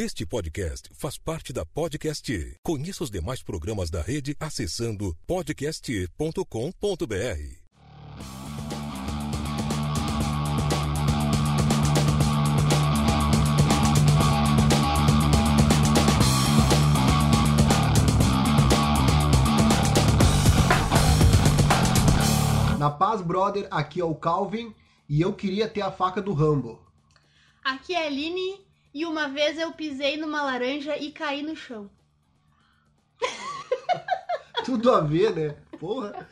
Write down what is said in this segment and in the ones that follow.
Este podcast faz parte da Podcast. Conheça os demais programas da rede acessando podcast.com.br. Na paz, brother, aqui é o Calvin e eu queria ter a faca do Rambo. Aqui é a Aline e uma vez eu pisei numa laranja e caí no chão. Tudo a ver, né? Porra.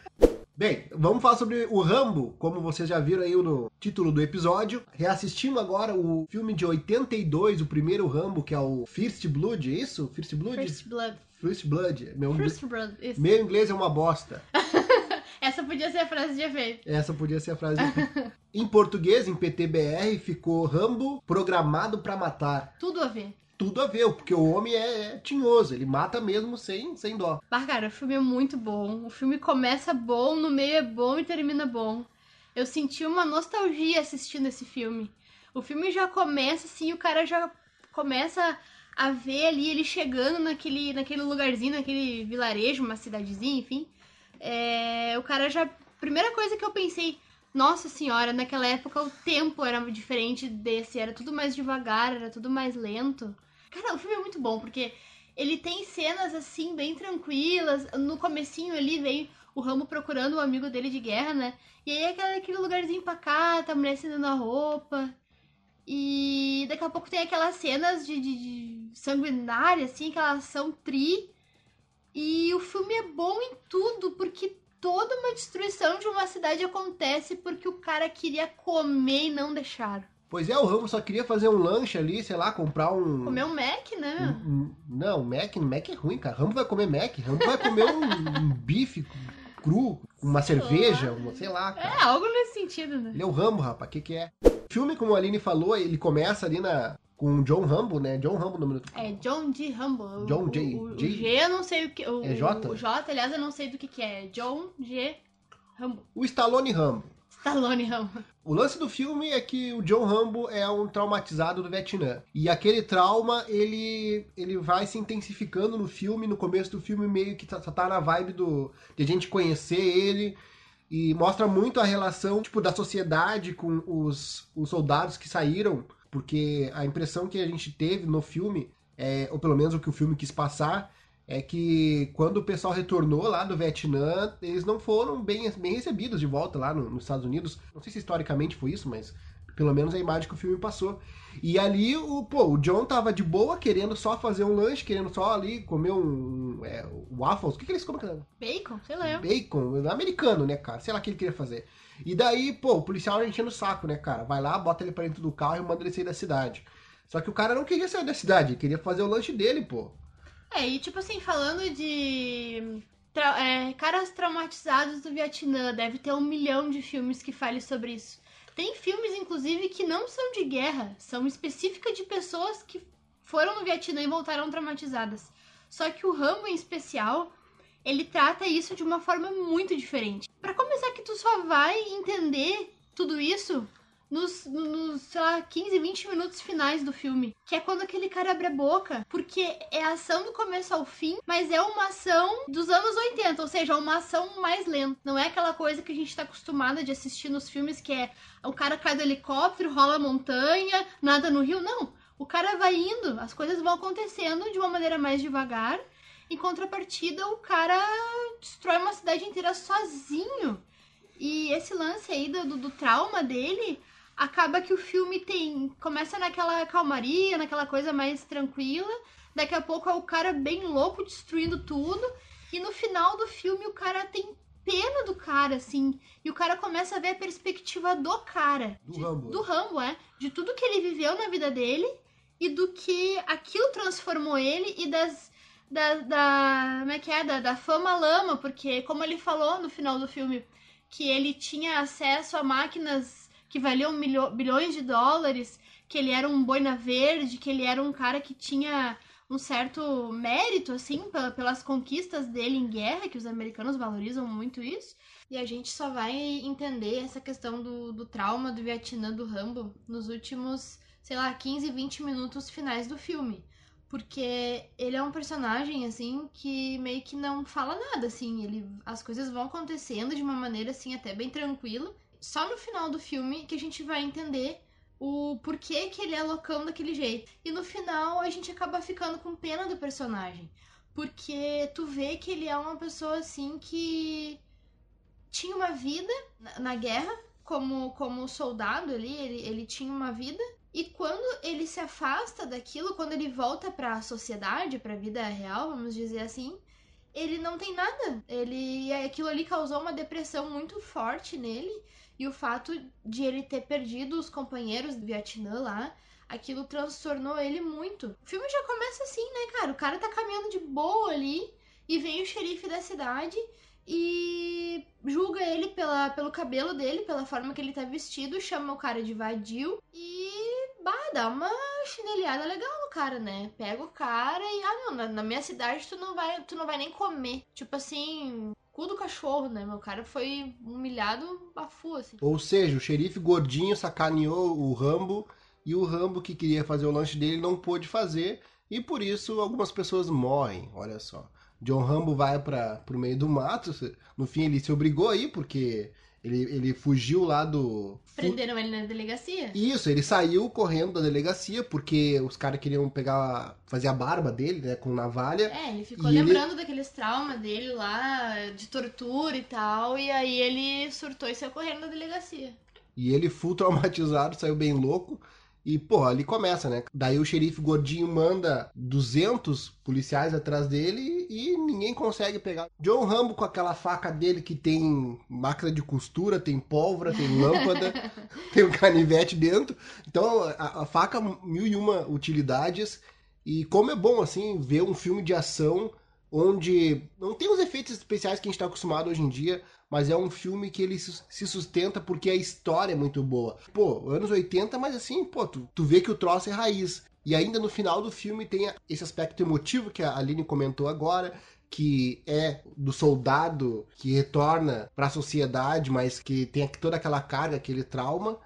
Bem, vamos falar sobre o Rambo, como vocês já viram aí no título do episódio. Reassistimos agora o filme de 82, o primeiro Rambo, que é o First Blood, é isso? First Blood? First Blood. First Blood. Meu, First Blood. Isso. meu inglês é uma bosta. Essa podia ser a frase de efeito. Essa podia ser a frase. em português, em PTBR, ficou Rambo programado pra matar. Tudo a ver. Tudo a ver, porque o homem é, é tinhoso, ele mata mesmo sem, sem dó. Bah, cara, o filme é muito bom. O filme começa bom, no meio é bom e termina bom. Eu senti uma nostalgia assistindo esse filme. O filme já começa assim, o cara já começa a ver ali ele chegando naquele, naquele lugarzinho, naquele vilarejo, uma cidadezinha, enfim. É, o cara já. Primeira coisa que eu pensei, nossa senhora, naquela época o tempo era diferente desse, era tudo mais devagar, era tudo mais lento. Cara, o filme é muito bom, porque ele tem cenas assim, bem tranquilas. No comecinho ali vem o Ramo procurando um amigo dele de guerra, né? E aí aquele, aquele lugarzinho pacato, a mulher estendendo a roupa. E daqui a pouco tem aquelas cenas de, de, de sanguinária, assim, aquela ação tri. E o filme é bom em tudo, porque toda uma destruição de uma cidade acontece porque o cara queria comer e não deixaram. Pois é, o Rambo só queria fazer um lanche ali, sei lá, comprar um. Comer um Mac, né? um- um- não, Mac, Mac é ruim, cara. Rambo vai comer Mac. Rambo vai comer um, um bife cru, uma cerveja, uma, sei lá, cara. É, algo nesse sentido, né? Ele é o Rambo, rapaz, o que, que é? O filme, como a Aline falou, ele começa ali na, com o John Rambo, né? John Rambo no minuto. É John G. Humble. John O- J. O, o J. G eu não sei o que. O, É J? O J, aliás, eu não sei do que, que é. John G. Rambo. O Stallone Rambo. Stallone Rambo. O lance do filme é que o John Rambo é um traumatizado do Vietnã. E aquele trauma, ele, ele vai se intensificando no filme. No começo do filme, meio que tá, tá na vibe do, de a gente conhecer ele. E mostra muito a relação tipo, da sociedade com os, os soldados que saíram. Porque a impressão que a gente teve no filme, é, ou pelo menos o que o filme quis passar, é que quando o pessoal retornou lá do Vietnã, eles não foram bem, bem recebidos de volta lá no- nos Estados Unidos. Não sei se historicamente foi isso, mas pelo menos a imagem que o filme passou. E ali, o, pô, o John tava de boa, querendo só fazer um lanche, querendo só ali comer um, é, waffles. O que, que eles comem? Bacon? Sei lá. Bacon, americano, né, cara? Sei lá o que ele queria fazer. E daí, pô, o policial enchendo o saco, né, cara? Vai lá, bota ele pra dentro do carro e manda ele sair da cidade. Só que o cara não queria sair da cidade, queria fazer o lanche dele, pô. É, e tipo assim, falando de tra- é, caras traumatizados do Vietnã, deve ter um milhão de filmes que falem sobre isso. Tem filmes, inclusive, que não são de guerra, são específicas de pessoas que foram no Vietnã e voltaram traumatizadas. Só que o Rambo, em especial, ele trata isso de uma forma muito diferente. Pra começar, que tu só vai entender tudo isso nos, nos, sei lá, 15, 20 minutos finais do filme. Que é quando aquele cara abre a boca. Porque é ação do começo ao fim, mas é uma ação dos anos 80, ou seja, uma ação mais lenta. Não é aquela coisa que a gente tá acostumada de assistir nos filmes que é o cara cai do helicóptero, rola a montanha, nada no rio. Não. O cara vai indo, as coisas vão acontecendo de uma maneira mais devagar. Em contrapartida, o cara destrói uma cidade inteira sozinho. E esse lance aí do, do, do trauma dele acaba que o filme tem. Começa naquela calmaria, naquela coisa mais tranquila. Daqui a pouco é o cara bem louco destruindo tudo. E no final do filme o cara tem pena do cara, assim. E o cara começa a ver a perspectiva do cara. Do de- Rambo. Do Rambo, é. De tudo que ele viveu na vida dele e do que aquilo transformou ele e das. Da, da, como é que é? Da, da fama lama, porque como ele falou no final do filme, que ele tinha acesso a máquinas que valiam milho- bilhões de dólares, que ele era um boina verde, que ele era um cara que tinha um certo mérito, assim, pe- pelas conquistas dele em guerra, que os americanos valorizam muito isso. E a gente só vai entender essa questão do, do trauma do Vietnã do Rambo nos últimos, sei lá, 15, 20 minutos finais do filme. Porque ele é um personagem, assim, que meio que não fala nada, assim. Ele, as coisas vão acontecendo de uma maneira, assim, até bem tranquila. Só no final do filme que a gente vai entender o porquê que ele é loucão daquele jeito. E no final a gente acaba ficando com pena do personagem. Porque tu vê que ele é uma pessoa, assim, que tinha uma vida na, guerra, como, como soldado ali, ele, ele tinha uma vida. E quando ele se afasta daquilo, quando ele volta para a sociedade, para a vida real, vamos dizer assim, ele não tem nada. Ele aquilo ali causou uma depressão muito forte nele e o fato de ele ter perdido os companheiros do Vietnã lá, aquilo transtornou ele muito. O filme já começa assim, né, cara? O cara tá caminhando de boa ali e vem o xerife da cidade e julga ele pela, pelo cabelo dele, pela forma que ele tá vestido, chama o cara de vadio e bah, dá uma chinelhada legal no cara, né? Pega o cara e, ah não, na, na, minha cidade tu não vai, tu não vai nem comer. Tipo assim, cu do cachorro, né? Meu cara foi humilhado bafu, assim. Ou seja, o xerife gordinho sacaneou o Rambo e o Rambo que queria fazer o lanche dele não pôde fazer e por isso algumas pessoas morrem, olha só. John Rambo vai para o meio do mato. No fim, ele se obrigou aí, porque ele, ele fugiu lá do. Prenderam ele na delegacia? Isso, ele saiu correndo da delegacia porque os caras queriam pegar. fazer a barba dele, né, com navalha. É, ele ficou lembrando ele... daqueles traumas dele lá, de tortura e tal, e aí ele surtou e saiu correndo da delegacia. E ele, full traumatizado, saiu bem louco. E, pô, ali começa, né? Daí o xerife gordinho manda 200 policiais atrás dele e ninguém consegue pegar. John Rambo com aquela faca dele que tem máquina de costura, tem pólvora, tem lâmpada, tem um canivete dentro. Então, a, a faca, mil e uma utilidades. E como é bom, assim, ver um filme de ação onde não tem os efeitos especiais que a gente está acostumado hoje em dia, mas é um filme que ele se sustenta porque a história é muito boa. Pô, anos 80, mas assim, pô, tu, tu vê que o troço é raiz. E ainda no final do filme tem esse aspecto emotivo que a Aline comentou agora, que é do soldado que retorna para a sociedade, mas que tem toda aquela carga, aquele trauma.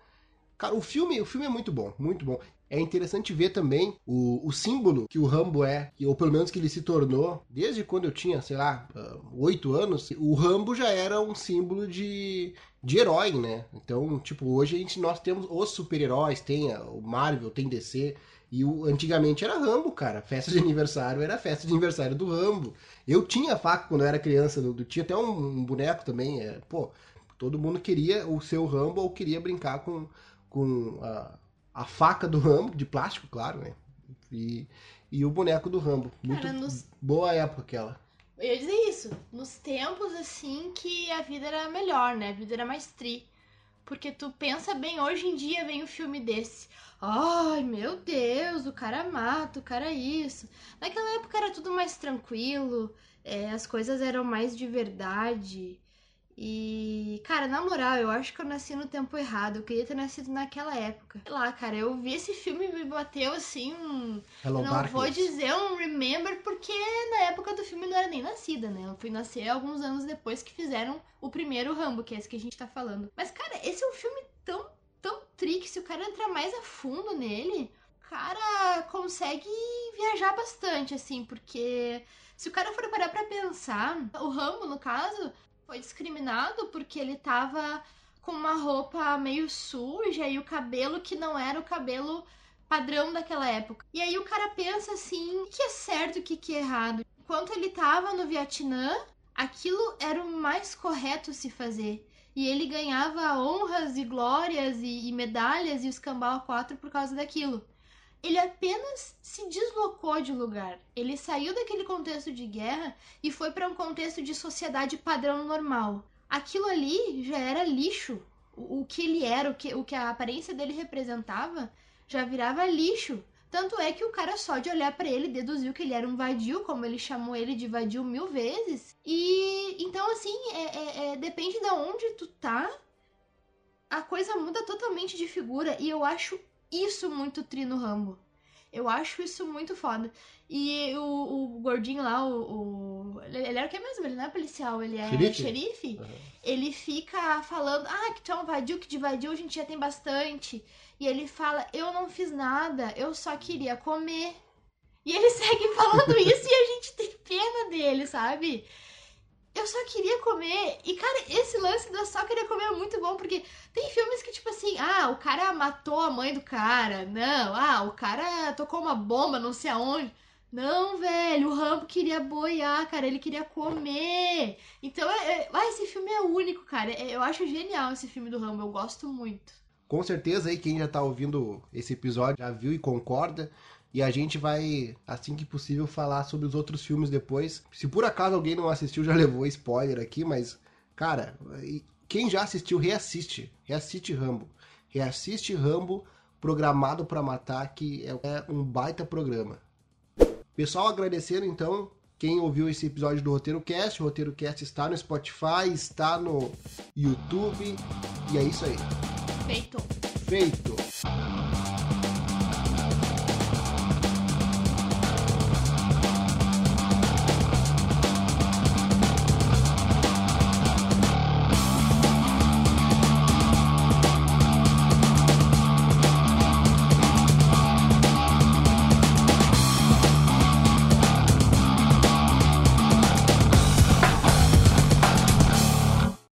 Cara, o filme, o filme é muito bom, muito bom. É interessante ver também o, o símbolo que o Rambo é, ou pelo menos que ele se tornou, desde quando eu tinha, sei lá, ah, oito anos, o Rambo já era um símbolo de, de herói, né? Então, tipo, hoje a gente, nós temos os super-heróis, tem o Marvel, tem DC, e o, antigamente era Rambo, cara. Festa de aniversário era festa de aniversário do Rambo. Eu tinha faca quando eu era criança, eu tinha até um, um boneco também. É, pô, todo mundo queria o seu Rambo ou queria brincar com, com a, a faca do Rambo, de plástico, claro, né? E, e o boneco do Rambo. Muito Cara, nos... boa época aquela. Eu ia dizer isso. Nos tempos, assim, que a vida era melhor, né? A vida era mais tri. Porque tu pensa bem, hoje em dia vem um filme desse. Ai, meu Deus, o cara mata, o cara isso. Naquela época era tudo mais tranquilo, é, as coisas eram mais de verdade. E, cara, na moral, eu acho que eu nasci no tempo errado. Eu queria ter nascido naquela época. Sei lá, cara, eu vi esse filme e me bateu assim um. Hello, não Darkness. vou dizer um remember, porque na época do filme não era nem nascida, né? Eu fui nascer alguns anos depois que fizeram o primeiro Rambo, que é esse que a gente tá falando. Mas, cara, esse é um filme tão, tão trick. Se o cara entrar mais a fundo nele, o cara consegue viajar bastante, assim, porque. Se o cara for parar pra pensar, o Rambo, no caso, foi discriminado porque ele tava com uma roupa meio suja e o cabelo que não era o cabelo padrão daquela época. E aí o cara pensa assim, o que é certo e o que é errado. Enquanto ele tava no Vietnã, aquilo era o mais correto se fazer. E ele ganhava honras e glórias e, e medalhas e os cambal 4 por causa daquilo. Ele apenas deslocou de lugar. Ele saiu daquele contexto de guerra e foi para um contexto de sociedade padrão normal. Aquilo ali já era lixo. O, que ele era, o que, o que a aparência dele representava, já virava lixo. Tanto é que o cara só de olhar para ele deduziu que ele era um vadio, como ele chamou ele de vadio mil vezes. E então, assim, é, é, é, depende de onde tu tá, a coisa muda totalmente de figura. E eu acho isso muito tri no Rambo. Eu acho isso muito foda. E o, o gordinho lá, o, o, Ele era o que mesmo? Ele não é policial, ele é xerife. xerife. Uhum. Ele fica falando: Ah, que tu é um vadio, que de vadio a gente já tem bastante. E ele fala: Eu não fiz nada, eu só queria comer. E ele hashtag falando isso e a gente tem pena dele, sabe? Eu só queria comer. E, cara, esse lance do eu só queria comer é muito bom, porque tem filmes que, tipo assim, ah, o cara matou a mãe do cara. Não, ah, o cara tocou uma bomba, não sei aonde. Não, velho, o Rambo queria boiar, cara, ele queria comer. Então, é, é, ah, esse filme é único, cara. É, eu acho genial esse filme do Rambo, eu gosto muito. Com certeza aí quem já tá ouvindo esse episódio já viu e concorda. E a gente vai, assim que possível, falar sobre os outros filmes depois. Se por acaso alguém não assistiu, já levou spoiler aqui, mas, cara, quem já assistiu, reassiste. Reassiste Rambo. Reassiste Rambo, programado para matar, que é um baita programa. Pessoal, agradecendo então quem ouviu esse episódio do Roteiro Cast. O Roteiro Cast está no Spotify, está no YouTube. E é isso aí. Feito. Feito.